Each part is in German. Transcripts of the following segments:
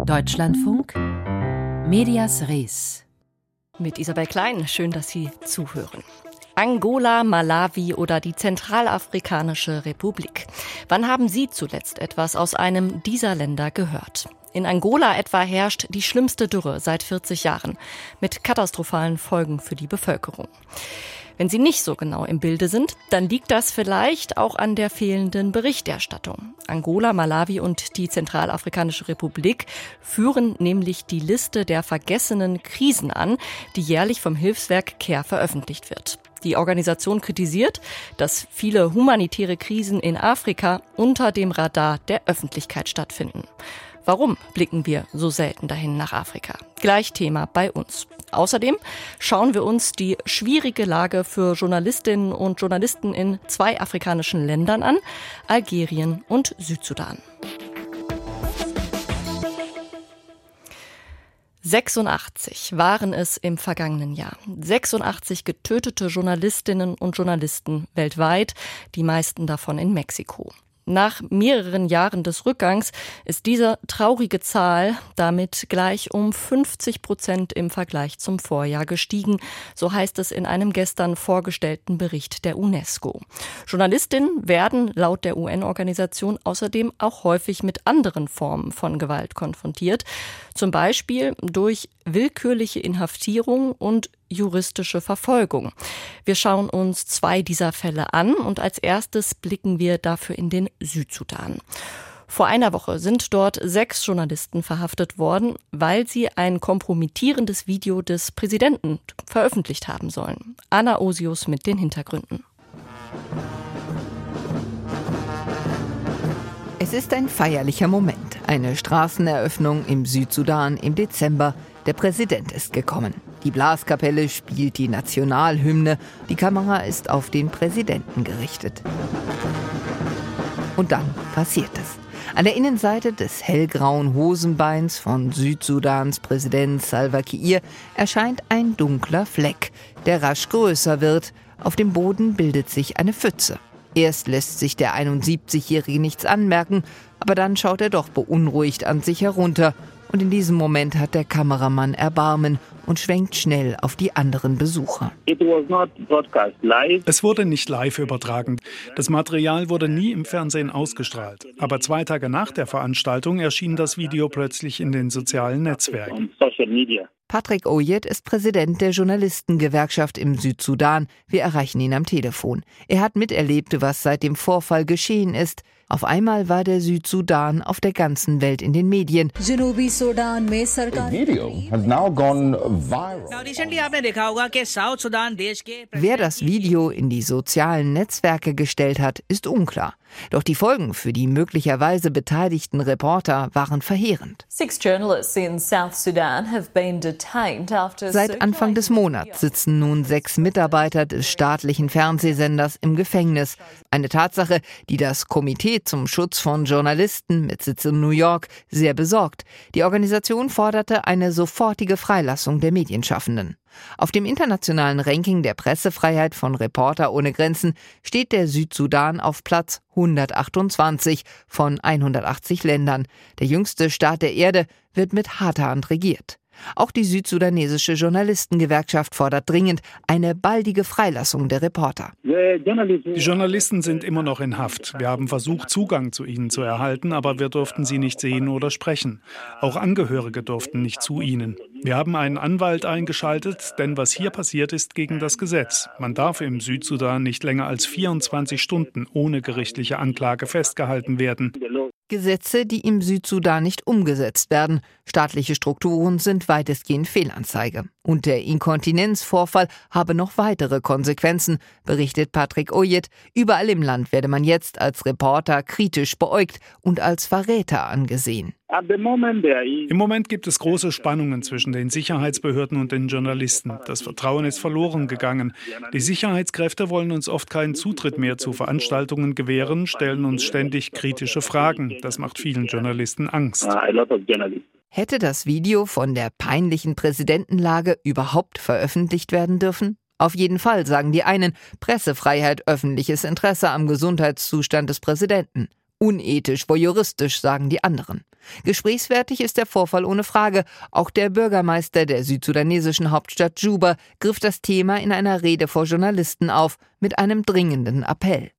Deutschlandfunk Medias Res. Mit Isabel Klein, schön, dass Sie zuhören. Angola, Malawi oder die Zentralafrikanische Republik. Wann haben Sie zuletzt etwas aus einem dieser Länder gehört? In Angola etwa herrscht die schlimmste Dürre seit 40 Jahren mit katastrophalen Folgen für die Bevölkerung. Wenn Sie nicht so genau im Bilde sind, dann liegt das vielleicht auch an der fehlenden Berichterstattung. Angola, Malawi und die Zentralafrikanische Republik führen nämlich die Liste der vergessenen Krisen an, die jährlich vom Hilfswerk CARE veröffentlicht wird. Die Organisation kritisiert, dass viele humanitäre Krisen in Afrika unter dem Radar der Öffentlichkeit stattfinden. Warum blicken wir so selten dahin nach Afrika? Gleich Thema bei uns. Außerdem schauen wir uns die schwierige Lage für Journalistinnen und Journalisten in zwei afrikanischen Ländern an, Algerien und Südsudan. 86 waren es im vergangenen Jahr. 86 getötete Journalistinnen und Journalisten weltweit, die meisten davon in Mexiko. Nach mehreren Jahren des Rückgangs ist diese traurige Zahl damit gleich um 50 Prozent im Vergleich zum Vorjahr gestiegen, so heißt es in einem gestern vorgestellten Bericht der UNESCO. Journalistinnen werden laut der UN-Organisation außerdem auch häufig mit anderen Formen von Gewalt konfrontiert, zum Beispiel durch willkürliche Inhaftierung und juristische Verfolgung. Wir schauen uns zwei dieser Fälle an und als erstes blicken wir dafür in den Südsudan. Vor einer Woche sind dort sechs Journalisten verhaftet worden, weil sie ein kompromittierendes Video des Präsidenten veröffentlicht haben sollen. Anna Osius mit den Hintergründen. Es ist ein feierlicher Moment. Eine Straßeneröffnung im Südsudan im Dezember. Der Präsident ist gekommen. Die Blaskapelle spielt die Nationalhymne. Die Kamera ist auf den Präsidenten gerichtet. Und dann passiert es. An der Innenseite des hellgrauen Hosenbeins von Südsudans Präsident Salva Kiir erscheint ein dunkler Fleck, der rasch größer wird. Auf dem Boden bildet sich eine Pfütze. Erst lässt sich der 71-Jährige nichts anmerken, aber dann schaut er doch beunruhigt an sich herunter und in diesem Moment hat der Kameramann Erbarmen und schwenkt schnell auf die anderen Besucher. Es wurde nicht live übertragen. Das Material wurde nie im Fernsehen ausgestrahlt. Aber zwei Tage nach der Veranstaltung erschien das Video plötzlich in den sozialen Netzwerken. Patrick Oyed ist Präsident der Journalistengewerkschaft im Südsudan. Wir erreichen ihn am Telefon. Er hat miterlebt, was seit dem Vorfall geschehen ist. Auf einmal war der Südsudan auf der ganzen Welt in den Medien. The video has now gone viral. Wer das Video in die sozialen Netzwerke gestellt hat, ist unklar. Doch die Folgen für die möglicherweise beteiligten Reporter waren verheerend. Seit Anfang des Monats sitzen nun sechs Mitarbeiter des staatlichen Fernsehsenders im Gefängnis. Eine Tatsache, die das Komitee zum Schutz von Journalisten mit Sitz in New York sehr besorgt. Die Organisation forderte eine sofortige Freilassung der Medienschaffenden. Auf dem internationalen Ranking der Pressefreiheit von Reporter ohne Grenzen steht der Südsudan auf Platz 128 von 180 Ländern. Der jüngste Staat der Erde wird mit harter Hand regiert. Auch die südsudanesische Journalistengewerkschaft fordert dringend eine baldige Freilassung der Reporter. Die Journalisten sind immer noch in Haft. Wir haben versucht, Zugang zu ihnen zu erhalten, aber wir durften sie nicht sehen oder sprechen. Auch Angehörige durften nicht zu ihnen. Wir haben einen Anwalt eingeschaltet, denn was hier passiert ist gegen das Gesetz. Man darf im Südsudan nicht länger als 24 Stunden ohne gerichtliche Anklage festgehalten werden. Gesetze, die im Südsudan nicht umgesetzt werden. Staatliche Strukturen sind weitestgehend Fehlanzeige. Und der Inkontinenzvorfall habe noch weitere Konsequenzen, berichtet Patrick Oyet. Überall im Land werde man jetzt als Reporter kritisch beäugt und als Verräter angesehen. Im Moment gibt es große Spannungen zwischen den Sicherheitsbehörden und den Journalisten. Das Vertrauen ist verloren gegangen. Die Sicherheitskräfte wollen uns oft keinen Zutritt mehr zu Veranstaltungen gewähren, stellen uns ständig kritische Fragen. Das macht vielen Journalisten Angst. Hätte das Video von der peinlichen Präsidentenlage überhaupt veröffentlicht werden dürfen? Auf jeden Fall, sagen die einen, Pressefreiheit, öffentliches Interesse am Gesundheitszustand des Präsidenten. Unethisch, voyeuristisch, sagen die anderen. Gesprächswertig ist der Vorfall ohne Frage. Auch der Bürgermeister der südsudanesischen Hauptstadt Juba griff das Thema in einer Rede vor Journalisten auf mit einem dringenden Appell.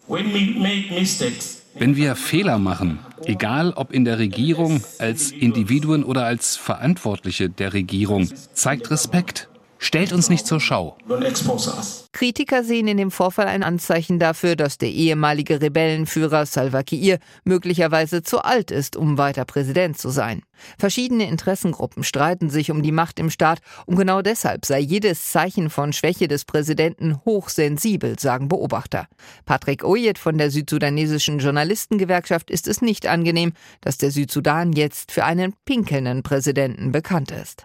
Wenn wir Fehler machen, egal ob in der Regierung, als Individuen oder als Verantwortliche der Regierung, zeigt Respekt. Stellt uns nicht zur Schau. Kritiker sehen in dem Vorfall ein Anzeichen dafür, dass der ehemalige Rebellenführer Salva Kiir möglicherweise zu alt ist, um weiter Präsident zu sein. Verschiedene Interessengruppen streiten sich um die Macht im Staat und genau deshalb sei jedes Zeichen von Schwäche des Präsidenten hochsensibel, sagen Beobachter. Patrick Oyet von der südsudanesischen Journalistengewerkschaft ist es nicht angenehm, dass der Südsudan jetzt für einen pinkelnden Präsidenten bekannt ist.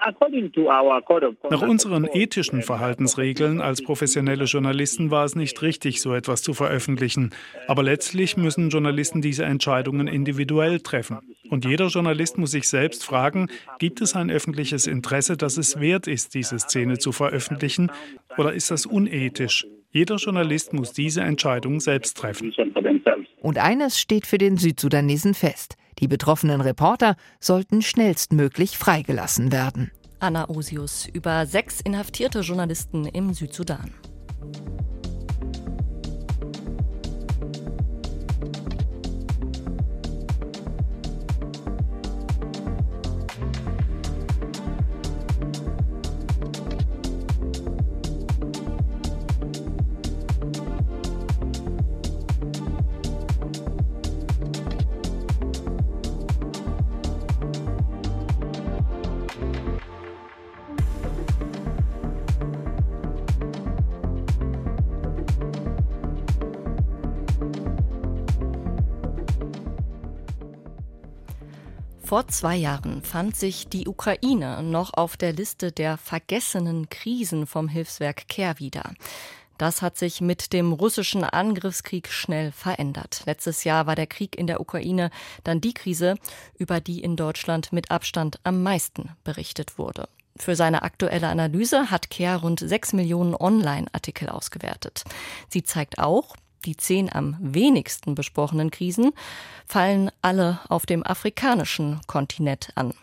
Nach unseren ethischen Verhaltensregeln als professionelle Journalisten war es nicht richtig, so etwas zu veröffentlichen. Aber letztlich müssen Journalisten diese Entscheidungen individuell treffen. Und jeder Journalist muss sich selbst fragen, gibt es ein öffentliches Interesse, das es wert ist, diese Szene zu veröffentlichen, oder ist das unethisch? Jeder Journalist muss diese Entscheidung selbst treffen. Und eines steht für den Südsudanesen fest. Die betroffenen Reporter sollten schnellstmöglich freigelassen werden. Anna Osius über sechs inhaftierte Journalisten im Südsudan. Vor zwei Jahren fand sich die Ukraine noch auf der Liste der vergessenen Krisen vom Hilfswerk CARE wieder. Das hat sich mit dem russischen Angriffskrieg schnell verändert. Letztes Jahr war der Krieg in der Ukraine dann die Krise, über die in Deutschland mit Abstand am meisten berichtet wurde. Für seine aktuelle Analyse hat CARE rund sechs Millionen Online-Artikel ausgewertet. Sie zeigt auch, die zehn am wenigsten besprochenen Krisen fallen alle auf dem afrikanischen Kontinent an.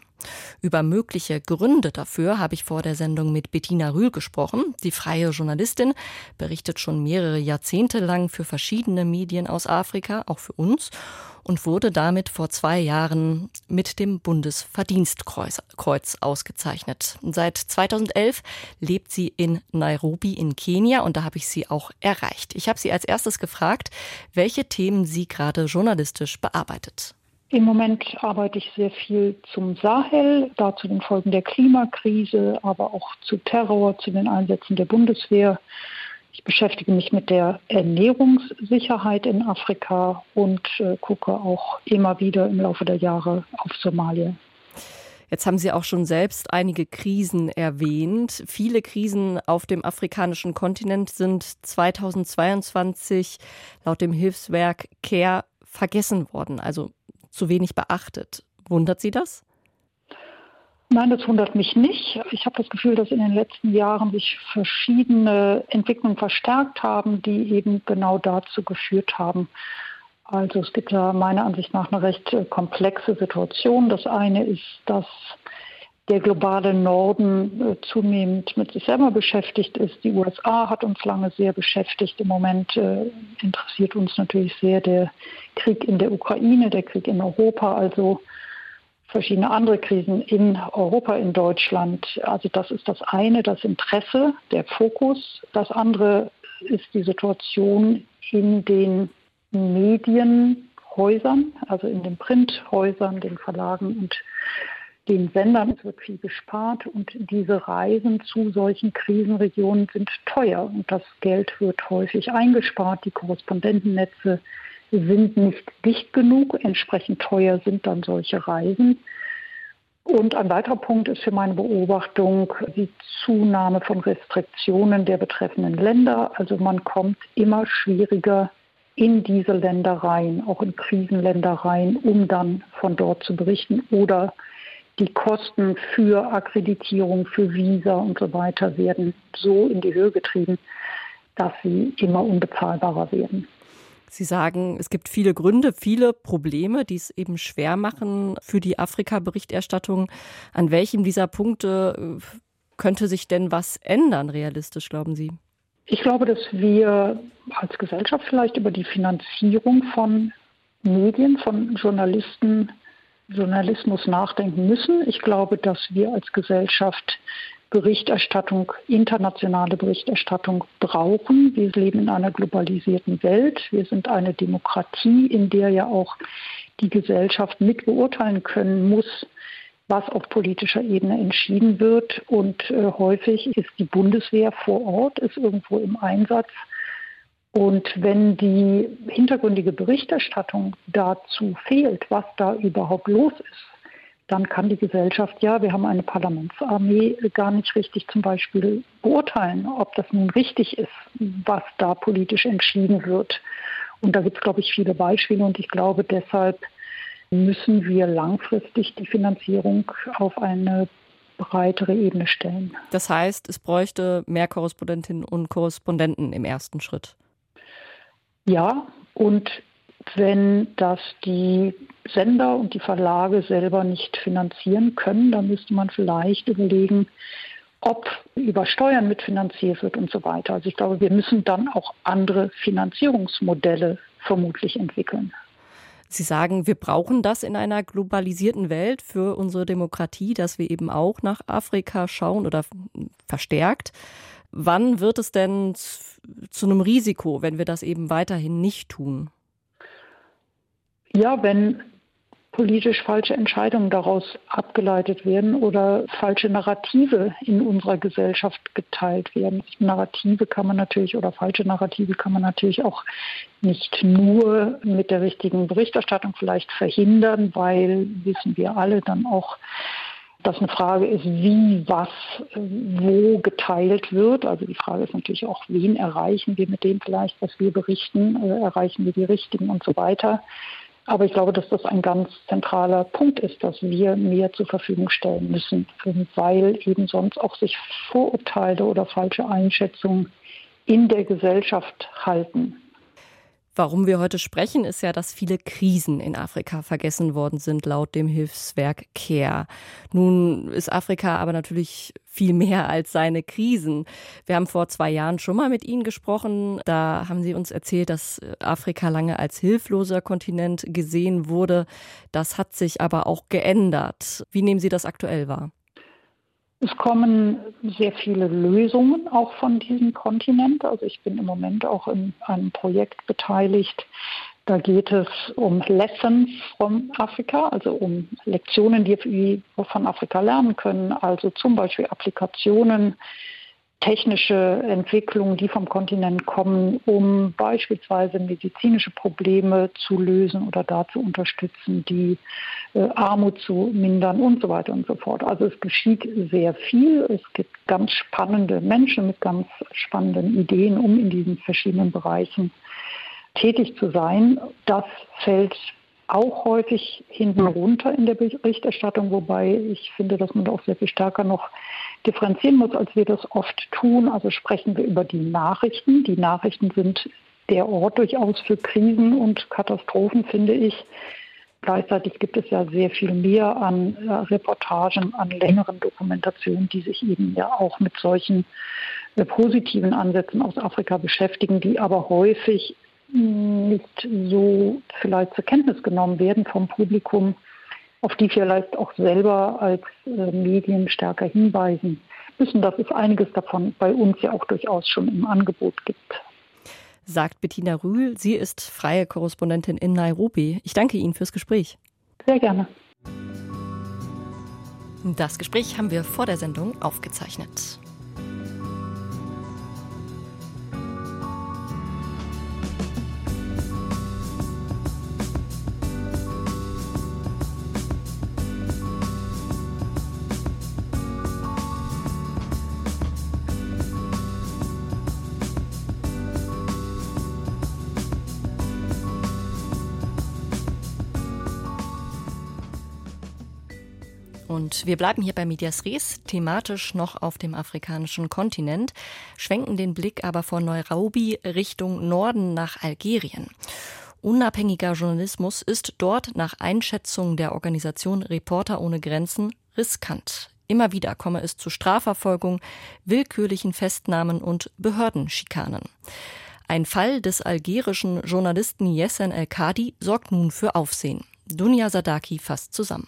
Über mögliche Gründe dafür habe ich vor der Sendung mit Bettina Rühl gesprochen. Die freie Journalistin berichtet schon mehrere Jahrzehnte lang für verschiedene Medien aus Afrika, auch für uns und wurde damit vor zwei Jahren mit dem Bundesverdienstkreuz ausgezeichnet. Seit 2011 lebt sie in Nairobi in Kenia und da habe ich sie auch erreicht. Ich habe sie als erstes gefragt, welche Themen sie gerade journalistisch bearbeitet. Im Moment arbeite ich sehr viel zum Sahel, da zu den Folgen der Klimakrise, aber auch zu Terror, zu den Einsätzen der Bundeswehr ich beschäftige mich mit der Ernährungssicherheit in Afrika und äh, gucke auch immer wieder im Laufe der Jahre auf Somalia. Jetzt haben Sie auch schon selbst einige Krisen erwähnt. Viele Krisen auf dem afrikanischen Kontinent sind 2022 laut dem Hilfswerk CARE vergessen worden, also zu wenig beachtet. Wundert Sie das? Nein, das wundert mich nicht. Ich habe das Gefühl, dass in den letzten Jahren sich verschiedene Entwicklungen verstärkt haben, die eben genau dazu geführt haben. Also es gibt da meiner Ansicht nach eine recht äh, komplexe Situation. Das eine ist, dass der globale Norden äh, zunehmend mit sich selber beschäftigt ist. Die USA hat uns lange sehr beschäftigt. Im Moment äh, interessiert uns natürlich sehr der Krieg in der Ukraine, der Krieg in Europa. Also verschiedene andere Krisen in Europa, in Deutschland. Also das ist das eine, das Interesse, der Fokus. Das andere ist die Situation in den Medienhäusern, also in den Printhäusern, den Verlagen und den Sendern. Wird viel gespart und diese Reisen zu solchen Krisenregionen sind teuer und das Geld wird häufig eingespart. Die Korrespondentennetze sind nicht dicht genug. Entsprechend teuer sind dann solche Reisen. Und ein weiterer Punkt ist für meine Beobachtung die Zunahme von Restriktionen der betreffenden Länder. Also man kommt immer schwieriger in diese Länder rein, auch in Krisenländer rein, um dann von dort zu berichten oder die Kosten für Akkreditierung, für Visa und so weiter werden so in die Höhe getrieben, dass sie immer unbezahlbarer werden. Sie sagen, es gibt viele Gründe, viele Probleme, die es eben schwer machen für die Afrika-Berichterstattung. An welchem dieser Punkte äh, könnte sich denn was ändern, realistisch, glauben Sie? Ich glaube, dass wir als Gesellschaft vielleicht über die Finanzierung von Medien, von Journalisten, Journalismus nachdenken müssen. Ich glaube, dass wir als Gesellschaft Berichterstattung, internationale Berichterstattung brauchen. Wir leben in einer globalisierten Welt. Wir sind eine Demokratie, in der ja auch die Gesellschaft mit beurteilen können muss, was auf politischer Ebene entschieden wird. Und äh, häufig ist die Bundeswehr vor Ort, ist irgendwo im Einsatz. Und wenn die hintergründige Berichterstattung dazu fehlt, was da überhaupt los ist, dann kann die Gesellschaft ja, wir haben eine Parlamentsarmee, gar nicht richtig zum Beispiel beurteilen, ob das nun richtig ist, was da politisch entschieden wird. Und da gibt es, glaube ich, viele Beispiele und ich glaube, deshalb müssen wir langfristig die Finanzierung auf eine breitere Ebene stellen. Das heißt, es bräuchte mehr Korrespondentinnen und Korrespondenten im ersten Schritt. Ja, und wenn das die Sender und die Verlage selber nicht finanzieren können, dann müsste man vielleicht überlegen, ob über Steuern mitfinanziert wird und so weiter. Also ich glaube, wir müssen dann auch andere Finanzierungsmodelle vermutlich entwickeln. Sie sagen, wir brauchen das in einer globalisierten Welt für unsere Demokratie, dass wir eben auch nach Afrika schauen oder verstärkt. Wann wird es denn zu einem Risiko, wenn wir das eben weiterhin nicht tun? Ja, wenn politisch falsche Entscheidungen daraus abgeleitet werden oder falsche Narrative in unserer Gesellschaft geteilt werden. Narrative kann man natürlich oder falsche Narrative kann man natürlich auch nicht nur mit der richtigen Berichterstattung vielleicht verhindern, weil wissen wir alle dann auch, dass eine Frage ist, wie was wo geteilt wird. Also die Frage ist natürlich auch, wen erreichen wir mit dem vielleicht, was wir berichten, äh, erreichen wir die Richtigen und so weiter. Aber ich glaube, dass das ein ganz zentraler Punkt ist, dass wir mehr zur Verfügung stellen müssen, weil eben sonst auch sich Vorurteile oder falsche Einschätzungen in der Gesellschaft halten. Warum wir heute sprechen, ist ja, dass viele Krisen in Afrika vergessen worden sind, laut dem Hilfswerk CARE. Nun ist Afrika aber natürlich viel mehr als seine Krisen. Wir haben vor zwei Jahren schon mal mit Ihnen gesprochen. Da haben Sie uns erzählt, dass Afrika lange als hilfloser Kontinent gesehen wurde. Das hat sich aber auch geändert. Wie nehmen Sie das aktuell wahr? Es kommen sehr viele Lösungen auch von diesem Kontinent. Also ich bin im Moment auch in einem Projekt beteiligt. Da geht es um Lessons from Africa, also um Lektionen, die wir von Afrika lernen können. Also zum Beispiel Applikationen, technische Entwicklungen, die vom Kontinent kommen, um beispielsweise medizinische Probleme zu lösen oder da zu unterstützen, die äh, Armut zu mindern und so weiter und so fort. Also es geschieht sehr viel. Es gibt ganz spannende Menschen mit ganz spannenden Ideen, um in diesen verschiedenen Bereichen tätig zu sein. Das fällt auch häufig hinten runter in der Berichterstattung, wobei ich finde, dass man da auch sehr viel stärker noch differenzieren muss, als wir das oft tun. Also sprechen wir über die Nachrichten. Die Nachrichten sind der Ort durchaus für Krisen und Katastrophen, finde ich. Gleichzeitig gibt es ja sehr viel mehr an äh, Reportagen, an längeren Dokumentationen, die sich eben ja auch mit solchen äh, positiven Ansätzen aus Afrika beschäftigen, die aber häufig nicht so vielleicht zur Kenntnis genommen werden vom Publikum, auf die vielleicht auch selber als äh, Medien stärker hinweisen müssen, dass es einiges davon bei uns ja auch durchaus schon im Angebot gibt. Sagt Bettina Rühl. Sie ist freie Korrespondentin in Nairobi. Ich danke Ihnen fürs Gespräch. Sehr gerne. Das Gespräch haben wir vor der Sendung aufgezeichnet. Wir bleiben hier bei Medias Res, thematisch noch auf dem afrikanischen Kontinent, schwenken den Blick aber von Nairobi Richtung Norden nach Algerien. Unabhängiger Journalismus ist dort nach Einschätzung der Organisation Reporter ohne Grenzen riskant. Immer wieder komme es zu Strafverfolgung, willkürlichen Festnahmen und Behördenschikanen. Ein Fall des algerischen Journalisten Yessen El-Kadi sorgt nun für Aufsehen. Dunja Sadaki fasst zusammen.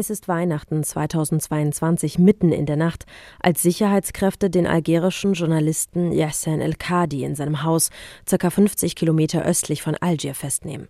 Es ist Weihnachten 2022 mitten in der Nacht, als Sicherheitskräfte den algerischen Journalisten Yassen El-Kadi in seinem Haus ca. 50 Kilometer östlich von Algier festnehmen.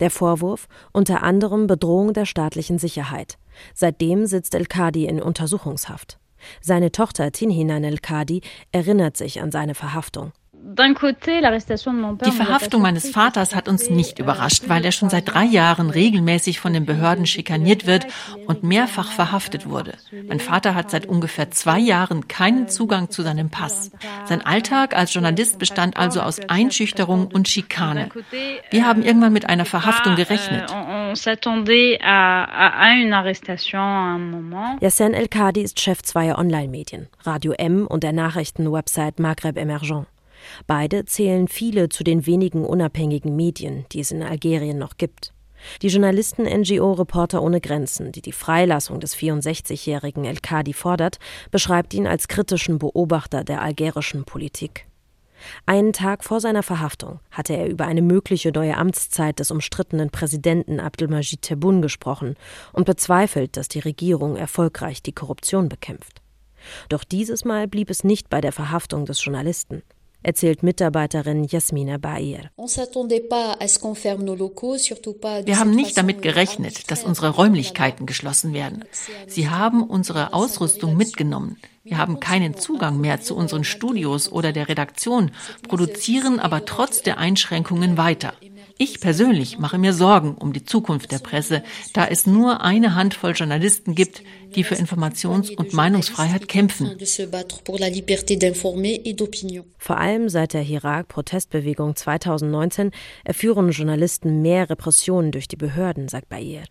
Der Vorwurf unter anderem Bedrohung der staatlichen Sicherheit. Seitdem sitzt El-Kadi in Untersuchungshaft. Seine Tochter Tinhinan El-Kadi erinnert sich an seine Verhaftung. Die Verhaftung meines Vaters hat uns nicht überrascht, weil er schon seit drei Jahren regelmäßig von den Behörden schikaniert wird und mehrfach verhaftet wurde. Mein Vater hat seit ungefähr zwei Jahren keinen Zugang zu seinem Pass. Sein Alltag als Journalist bestand also aus Einschüchterung und Schikane. Wir haben irgendwann mit einer Verhaftung gerechnet. Yassen El-Kadi ist Chef zweier Online-Medien, Radio M und der Nachrichtenwebsite Maghreb Emergent. Beide zählen viele zu den wenigen unabhängigen Medien, die es in Algerien noch gibt. Die Journalisten-NGO Reporter ohne Grenzen, die die Freilassung des 64-jährigen El-Kadi fordert, beschreibt ihn als kritischen Beobachter der algerischen Politik. Einen Tag vor seiner Verhaftung hatte er über eine mögliche neue Amtszeit des umstrittenen Präsidenten Abdelmajid Tebboune gesprochen und bezweifelt, dass die Regierung erfolgreich die Korruption bekämpft. Doch dieses Mal blieb es nicht bei der Verhaftung des Journalisten erzählt Mitarbeiterin Jasmina Bair. Wir haben nicht damit gerechnet, dass unsere Räumlichkeiten geschlossen werden. Sie haben unsere Ausrüstung mitgenommen. Wir haben keinen Zugang mehr zu unseren Studios oder der Redaktion, produzieren aber trotz der Einschränkungen weiter. Ich persönlich mache mir Sorgen um die Zukunft der Presse, da es nur eine Handvoll Journalisten gibt, die für Informations- und Meinungsfreiheit kämpfen. Vor allem seit der Irak-Protestbewegung 2019 erführen Journalisten mehr Repressionen durch die Behörden, sagt Bayer.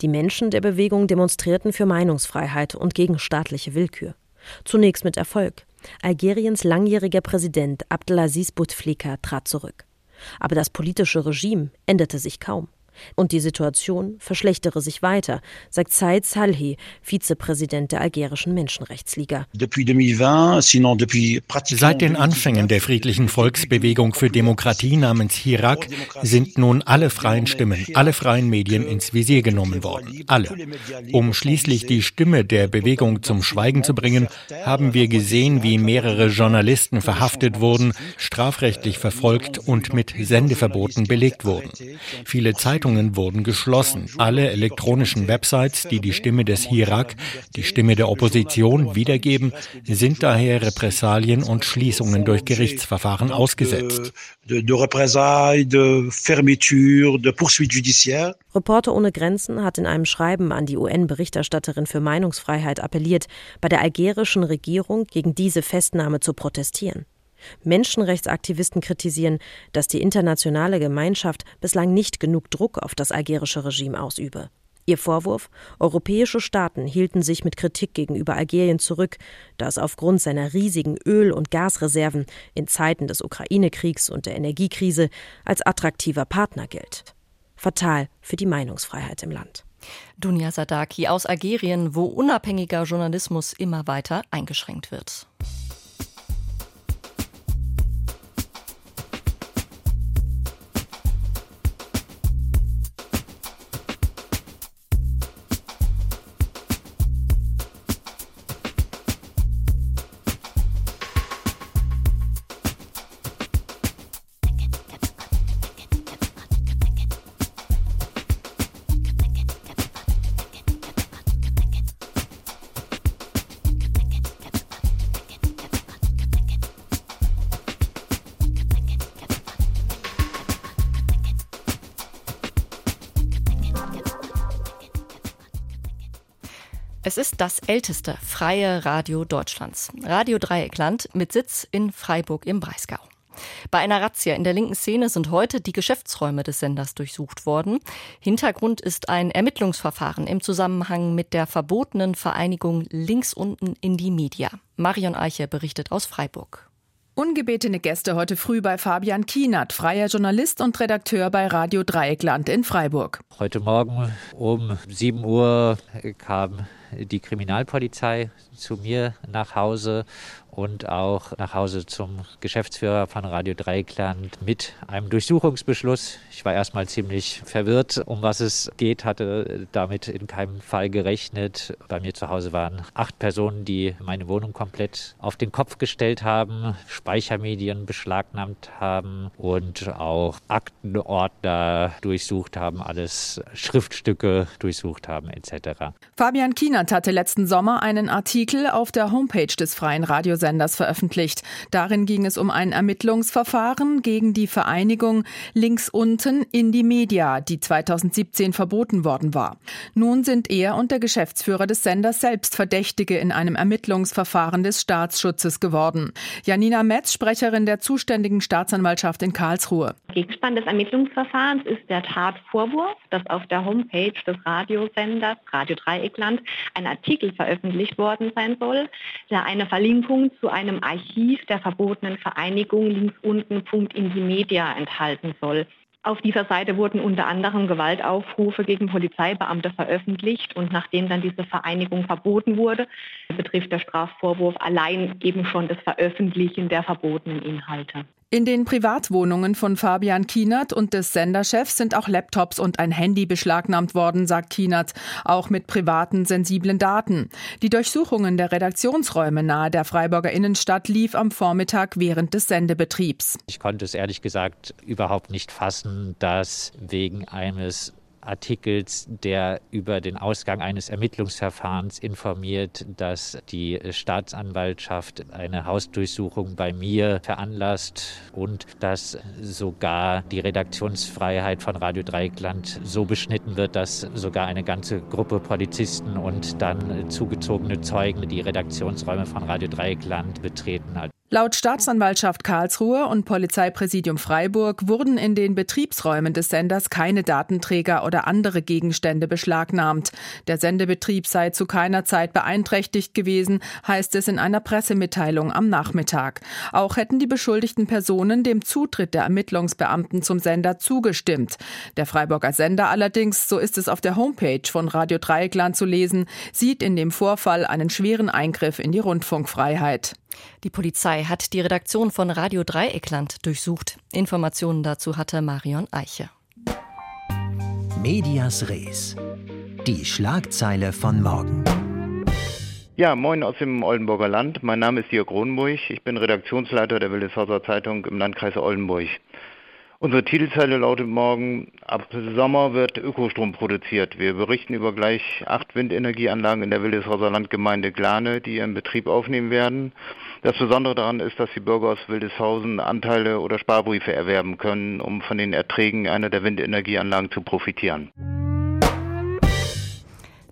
Die Menschen der Bewegung demonstrierten für Meinungsfreiheit und gegen staatliche Willkür. Zunächst mit Erfolg. Algeriens langjähriger Präsident Abdelaziz Bouteflika trat zurück. Aber das politische Regime änderte sich kaum. Und die Situation verschlechtere sich weiter, sagt Said Salhi, Vizepräsident der algerischen Menschenrechtsliga. Seit den Anfängen der friedlichen Volksbewegung für Demokratie namens Hirak sind nun alle freien Stimmen, alle freien Medien ins Visier genommen worden. Alle. Um schließlich die Stimme der Bewegung zum Schweigen zu bringen, haben wir gesehen, wie mehrere Journalisten verhaftet wurden, strafrechtlich verfolgt und mit Sendeverboten belegt wurden. Viele Zeitungen Zeitungen wurden geschlossen. Alle elektronischen Websites, die die Stimme des Hirak, die Stimme der Opposition wiedergeben, sind daher Repressalien und Schließungen durch Gerichtsverfahren ausgesetzt. Reporter ohne Grenzen hat in einem Schreiben an die UN-Berichterstatterin für Meinungsfreiheit appelliert, bei der algerischen Regierung gegen diese Festnahme zu protestieren. Menschenrechtsaktivisten kritisieren, dass die internationale Gemeinschaft bislang nicht genug Druck auf das algerische Regime ausübe. Ihr Vorwurf, europäische Staaten hielten sich mit Kritik gegenüber Algerien zurück, da es aufgrund seiner riesigen Öl- und Gasreserven in Zeiten des Ukraine-Kriegs und der Energiekrise als attraktiver Partner gilt. Fatal für die Meinungsfreiheit im Land. Dunja Sadaki aus Algerien, wo unabhängiger Journalismus immer weiter eingeschränkt wird. Es ist das älteste freie Radio Deutschlands. Radio Dreieckland mit Sitz in Freiburg im Breisgau. Bei einer Razzia in der linken Szene sind heute die Geschäftsräume des Senders durchsucht worden. Hintergrund ist ein Ermittlungsverfahren im Zusammenhang mit der verbotenen Vereinigung Links unten in die Media. Marion Eiche berichtet aus Freiburg. Ungebetene Gäste heute früh bei Fabian Kienert, freier Journalist und Redakteur bei Radio Dreieckland in Freiburg. Heute Morgen um 7 Uhr kam die Kriminalpolizei zu mir nach Hause und auch nach Hause zum Geschäftsführer von Radio Dreikland mit einem Durchsuchungsbeschluss. Ich war erstmal ziemlich verwirrt, um was es geht, hatte damit in keinem Fall gerechnet. Bei mir zu Hause waren acht Personen, die meine Wohnung komplett auf den Kopf gestellt haben, Speichermedien beschlagnahmt haben und auch Aktenordner durchsucht haben, alles Schriftstücke durchsucht haben etc. Fabian Kienert hatte letzten Sommer einen Artikel auf der Homepage des Freien Radios Radiosenders veröffentlicht. Darin ging es um ein Ermittlungsverfahren gegen die Vereinigung Links unten in die Media, die 2017 verboten worden war. Nun sind er und der Geschäftsführer des Senders selbst Verdächtige in einem Ermittlungsverfahren des Staatsschutzes geworden. Janina Metz, Sprecherin der zuständigen Staatsanwaltschaft in Karlsruhe. Gegenstand des Ermittlungsverfahrens ist der Tatvorwurf, dass auf der Homepage des Radiosenders Radio Dreieckland ein Artikel veröffentlicht worden sein soll, der eine Verlinkung zu einem Archiv der verbotenen Vereinigung links unten Punkt in die Media enthalten soll. Auf dieser Seite wurden unter anderem Gewaltaufrufe gegen Polizeibeamte veröffentlicht und nachdem dann diese Vereinigung verboten wurde, betrifft der Strafvorwurf allein eben schon das Veröffentlichen der verbotenen Inhalte. In den Privatwohnungen von Fabian Kienert und des Senderchefs sind auch Laptops und ein Handy beschlagnahmt worden, sagt Kienert, auch mit privaten sensiblen Daten. Die Durchsuchungen der Redaktionsräume nahe der Freiburger Innenstadt lief am Vormittag während des Sendebetriebs. Ich konnte es ehrlich gesagt überhaupt nicht fassen, dass wegen eines Artikels, der über den Ausgang eines Ermittlungsverfahrens informiert, dass die Staatsanwaltschaft eine Hausdurchsuchung bei mir veranlasst und dass sogar die Redaktionsfreiheit von Radio Dreieckland so beschnitten wird, dass sogar eine ganze Gruppe Polizisten und dann zugezogene Zeugen die Redaktionsräume von Radio Dreieckland betreten hat. Laut Staatsanwaltschaft Karlsruhe und Polizeipräsidium Freiburg wurden in den Betriebsräumen des Senders keine Datenträger oder andere Gegenstände beschlagnahmt. Der Sendebetrieb sei zu keiner Zeit beeinträchtigt gewesen, heißt es in einer Pressemitteilung am Nachmittag. Auch hätten die beschuldigten Personen dem Zutritt der Ermittlungsbeamten zum Sender zugestimmt. Der Freiburger Sender allerdings, so ist es auf der Homepage von Radio Dreieckland zu lesen, sieht in dem Vorfall einen schweren Eingriff in die Rundfunkfreiheit. Die Polizei hat die Redaktion von Radio Dreieckland durchsucht. Informationen dazu hatte Marion Eiche. Medias Res. Die Schlagzeile von morgen. Ja, moin aus dem Oldenburger Land. Mein Name ist Jörg Kronburg. Ich bin Redaktionsleiter der Wildeshauser Zeitung im Landkreis Oldenburg. Unsere Titelzeile lautet morgen, ab Sommer wird Ökostrom produziert. Wir berichten über gleich acht Windenergieanlagen in der Wildeshauser Landgemeinde Glane, die ihren Betrieb aufnehmen werden. Das Besondere daran ist, dass die Bürger aus Wildeshausen Anteile oder Sparbriefe erwerben können, um von den Erträgen einer der Windenergieanlagen zu profitieren.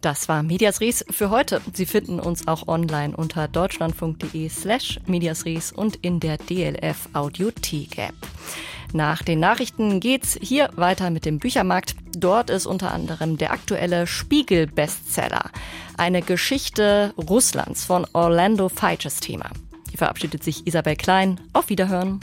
Das war Medias Res für heute. Sie finden uns auch online unter deutschlandfunk.de slash Medias Res und in der DLF Audiothek App. Nach den Nachrichten geht's hier weiter mit dem Büchermarkt. Dort ist unter anderem der aktuelle Spiegel-Bestseller. Eine Geschichte Russlands von Orlando Feiches Thema. Hier verabschiedet sich Isabel Klein. Auf Wiederhören.